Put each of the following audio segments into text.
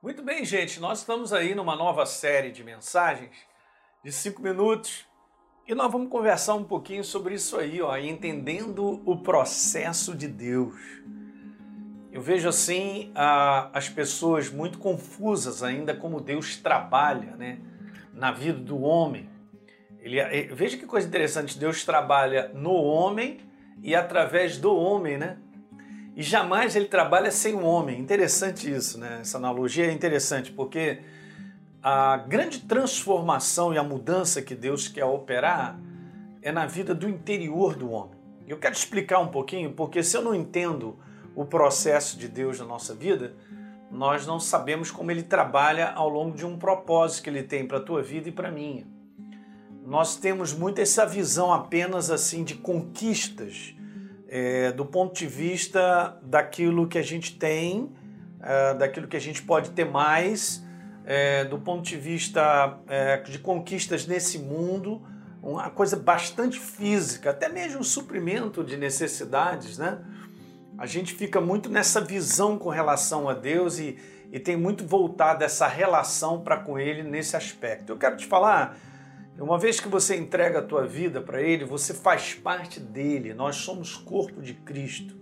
Muito bem, gente, nós estamos aí numa nova série de mensagens de cinco minutos e nós vamos conversar um pouquinho sobre isso aí, ó, entendendo o processo de Deus. Eu vejo assim a, as pessoas muito confusas ainda como Deus trabalha, né, na vida do homem. Ele, eh, veja que coisa interessante, Deus trabalha no homem e através do homem, né? E jamais ele trabalha sem o homem. Interessante isso, né? Essa analogia é interessante porque a grande transformação e a mudança que Deus quer operar é na vida do interior do homem. Eu quero explicar um pouquinho, porque se eu não entendo o processo de Deus na nossa vida, nós não sabemos como ele trabalha ao longo de um propósito que ele tem para a tua vida e para a minha. Nós temos muito essa visão apenas assim de conquistas é, do ponto de vista daquilo que a gente tem, é, daquilo que a gente pode ter mais, é, do ponto de vista é, de conquistas nesse mundo, uma coisa bastante física, até mesmo suprimento de necessidades, né? A gente fica muito nessa visão com relação a Deus e, e tem muito voltado essa relação para com Ele nesse aspecto. Eu quero te falar uma vez que você entrega a tua vida para Ele, você faz parte dele. Nós somos corpo de Cristo.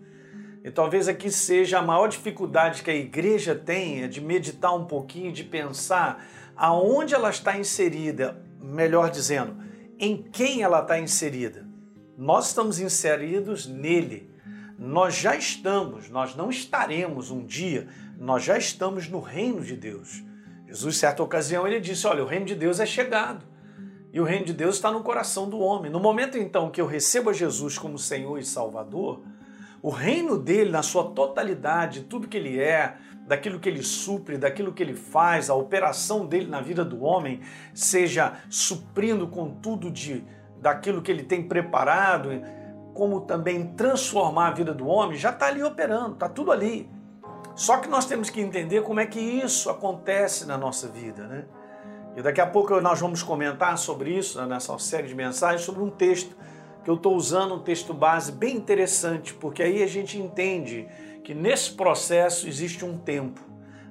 E talvez aqui seja a maior dificuldade que a igreja tem é de meditar um pouquinho, de pensar aonde ela está inserida, melhor dizendo, em quem ela está inserida. Nós estamos inseridos nele. Nós já estamos, nós não estaremos um dia, nós já estamos no reino de Deus. Jesus, certa ocasião, ele disse: Olha, o reino de Deus é chegado. E o reino de Deus está no coração do homem. No momento então que eu recebo a Jesus como Senhor e Salvador, o reino dele, na sua totalidade, tudo que ele é, daquilo que ele supre, daquilo que ele faz, a operação dele na vida do homem, seja suprindo com tudo de daquilo que ele tem preparado, como também transformar a vida do homem, já está ali operando, está tudo ali. Só que nós temos que entender como é que isso acontece na nossa vida, né? E daqui a pouco nós vamos comentar sobre isso, né, nessa série de mensagens, sobre um texto que eu estou usando, um texto base bem interessante, porque aí a gente entende que nesse processo existe um tempo.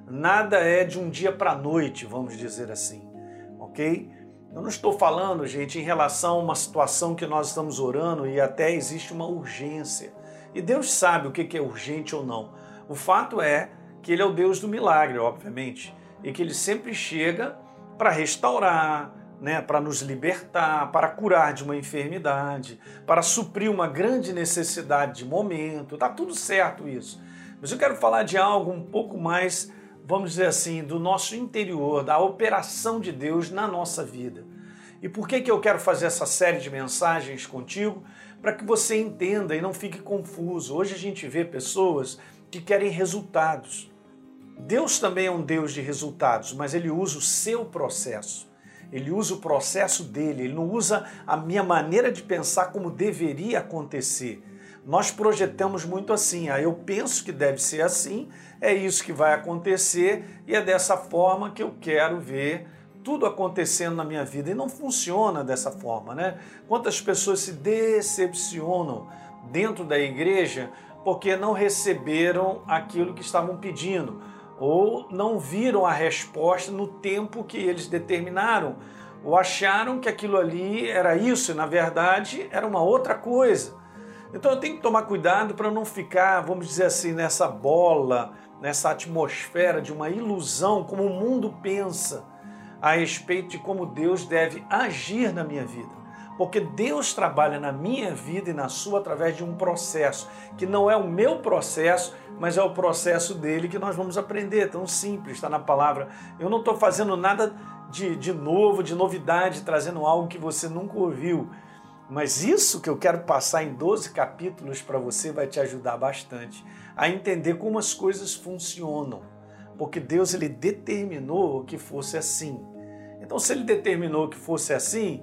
Nada é de um dia para a noite, vamos dizer assim, ok? Eu não estou falando, gente, em relação a uma situação que nós estamos orando e até existe uma urgência. E Deus sabe o que é urgente ou não. O fato é que Ele é o Deus do milagre, obviamente, e que Ele sempre chega para restaurar, né, para nos libertar, para curar de uma enfermidade, para suprir uma grande necessidade de momento. Tá tudo certo isso. Mas eu quero falar de algo um pouco mais, vamos dizer assim, do nosso interior, da operação de Deus na nossa vida. E por que, que eu quero fazer essa série de mensagens contigo? Para que você entenda e não fique confuso. Hoje a gente vê pessoas que querem resultados. Deus também é um Deus de resultados, mas ele usa o seu processo. Ele usa o processo dele, ele não usa a minha maneira de pensar como deveria acontecer. Nós projetamos muito assim, ah, eu penso que deve ser assim, é isso que vai acontecer e é dessa forma que eu quero ver tudo acontecendo na minha vida. E não funciona dessa forma, né? Quantas pessoas se decepcionam dentro da igreja porque não receberam aquilo que estavam pedindo ou não viram a resposta no tempo que eles determinaram, ou acharam que aquilo ali era isso e na verdade era uma outra coisa. Então eu tenho que tomar cuidado para não ficar, vamos dizer assim, nessa bola, nessa atmosfera de uma ilusão, como o mundo pensa a respeito de como Deus deve agir na minha vida. Porque Deus trabalha na minha vida e na sua através de um processo, que não é o meu processo, mas é o processo dele que nós vamos aprender. Tão simples, está na palavra. Eu não estou fazendo nada de, de novo, de novidade, trazendo algo que você nunca ouviu. Mas isso que eu quero passar em 12 capítulos para você vai te ajudar bastante a entender como as coisas funcionam. Porque Deus ele determinou que fosse assim. Então, se ele determinou que fosse assim,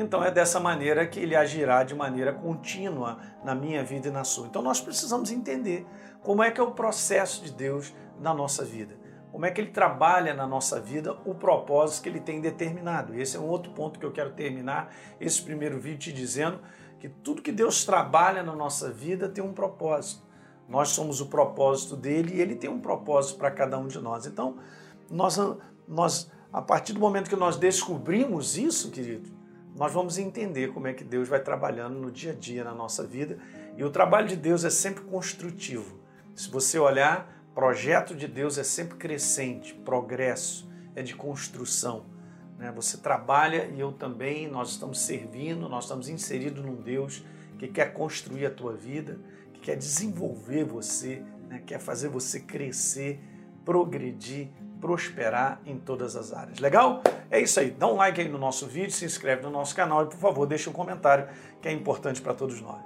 então é dessa maneira que ele agirá de maneira contínua na minha vida e na sua. Então nós precisamos entender como é que é o processo de Deus na nossa vida. Como é que ele trabalha na nossa vida o propósito que ele tem determinado. Esse é um outro ponto que eu quero terminar esse primeiro vídeo te dizendo que tudo que Deus trabalha na nossa vida tem um propósito. Nós somos o propósito dele e ele tem um propósito para cada um de nós. Então, nós, nós, a partir do momento que nós descobrimos isso, querido, nós vamos entender como é que Deus vai trabalhando no dia a dia na nossa vida. E o trabalho de Deus é sempre construtivo. Se você olhar, projeto de Deus é sempre crescente, progresso, é de construção. Né? Você trabalha e eu também, nós estamos servindo, nós estamos inseridos num Deus que quer construir a tua vida, que quer desenvolver você, né? quer fazer você crescer, progredir, prosperar em todas as áreas. Legal? É isso aí. Dá um like aí no nosso vídeo, se inscreve no nosso canal e, por favor, deixe um comentário que é importante para todos nós.